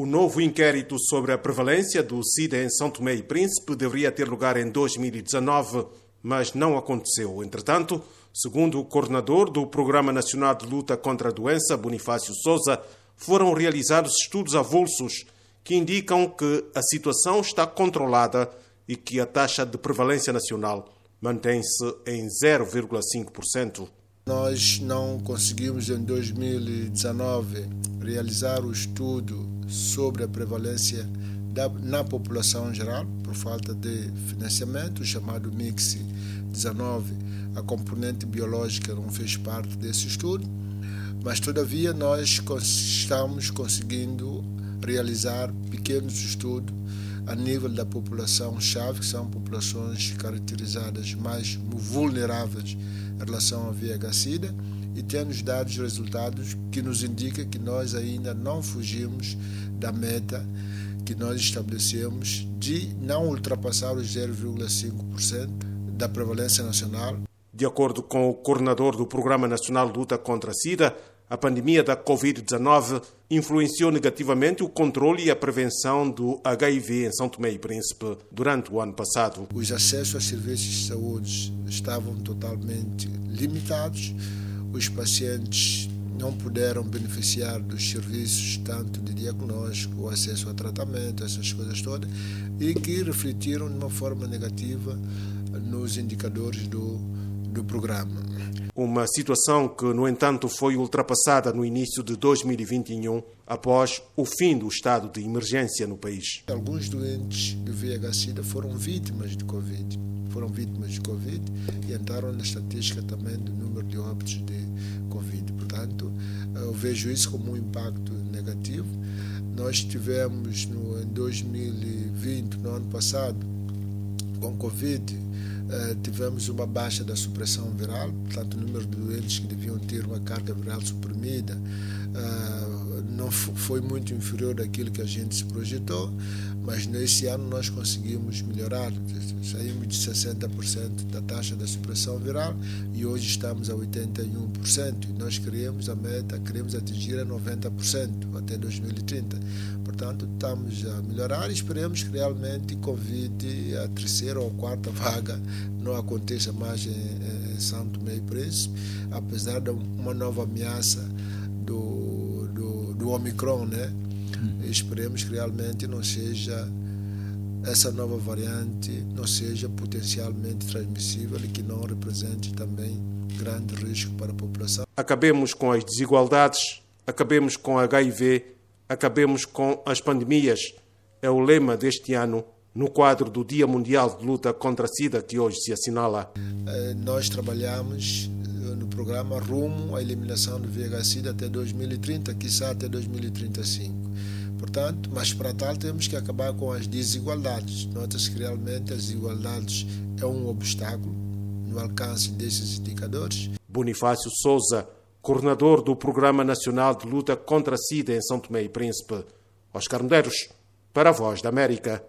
O novo inquérito sobre a prevalência do SIDA em São Tomé e Príncipe deveria ter lugar em 2019, mas não aconteceu. Entretanto, segundo o coordenador do Programa Nacional de Luta contra a Doença, Bonifácio Souza, foram realizados estudos avulsos que indicam que a situação está controlada e que a taxa de prevalência nacional mantém-se em 0,5%. Nós não conseguimos em 2019 realizar o estudo sobre a prevalência da, na população em geral, por falta de financiamento, o chamado MIX 19. A componente biológica não fez parte desse estudo, mas todavia nós estamos conseguindo realizar pequenos estudos a nível da população-chave, que são populações caracterizadas mais vulneráveis em relação ao VIH-Sida, e temos dado resultados que nos indicam que nós ainda não fugimos da meta que nós estabelecemos de não ultrapassar os 0,5% da prevalência nacional. De acordo com o coordenador do Programa Nacional de Luta contra a SIDA, a pandemia da Covid-19 influenciou negativamente o controle e a prevenção do HIV em São Tomé e Príncipe durante o ano passado. Os acessos a serviços de saúde estavam totalmente limitados, os pacientes não puderam beneficiar dos serviços tanto de diagnóstico, acesso a tratamento, essas coisas todas, e que refletiram de uma forma negativa nos indicadores do, do programa. Uma situação que, no entanto, foi ultrapassada no início de 2021, após o fim do estado de emergência no país. Alguns doentes do VIH-Sida foram vítimas de Covid, foram vítimas de Covid e entraram na estatística também do número de óbitos de Covid. Portanto, eu vejo isso como um impacto negativo. Nós tivemos no, em 2020, no ano passado, com Covid, Uh, tivemos uma baixa da supressão viral, portanto, o número de doentes que deviam ter uma carga viral suprimida uh, foi muito inferior daquilo que a gente se projetou, mas nesse ano nós conseguimos melhorar, saímos de 60% da taxa da supressão viral e hoje estamos a 81%. E nós queremos a meta, queremos atingir a 90% até 2030. Portanto, estamos a melhorar e esperemos que realmente Covid, a terceira ou quarta vaga, não aconteça mais em, em Santo e Príncipe, apesar de uma nova ameaça do Omicron, né? Esperemos que realmente não seja essa nova variante não seja potencialmente transmissível e que não represente também grande risco para a população. Acabemos com as desigualdades, acabemos com a HIV, acabemos com as pandemias. É o lema deste ano no quadro do Dia Mundial de Luta contra a SIDA que hoje se assinala. Eh, nós trabalhamos programa rumo à eliminação do VIH-Sida até 2030, quiçá até 2035. Portanto, mas para tal temos que acabar com as desigualdades. Nota-se que realmente as desigualdades é um obstáculo no alcance desses indicadores. Bonifácio Souza, coordenador do Programa Nacional de Luta contra a SIDA em São Tomé e Príncipe. Oscar Medeiros, para a Voz da América.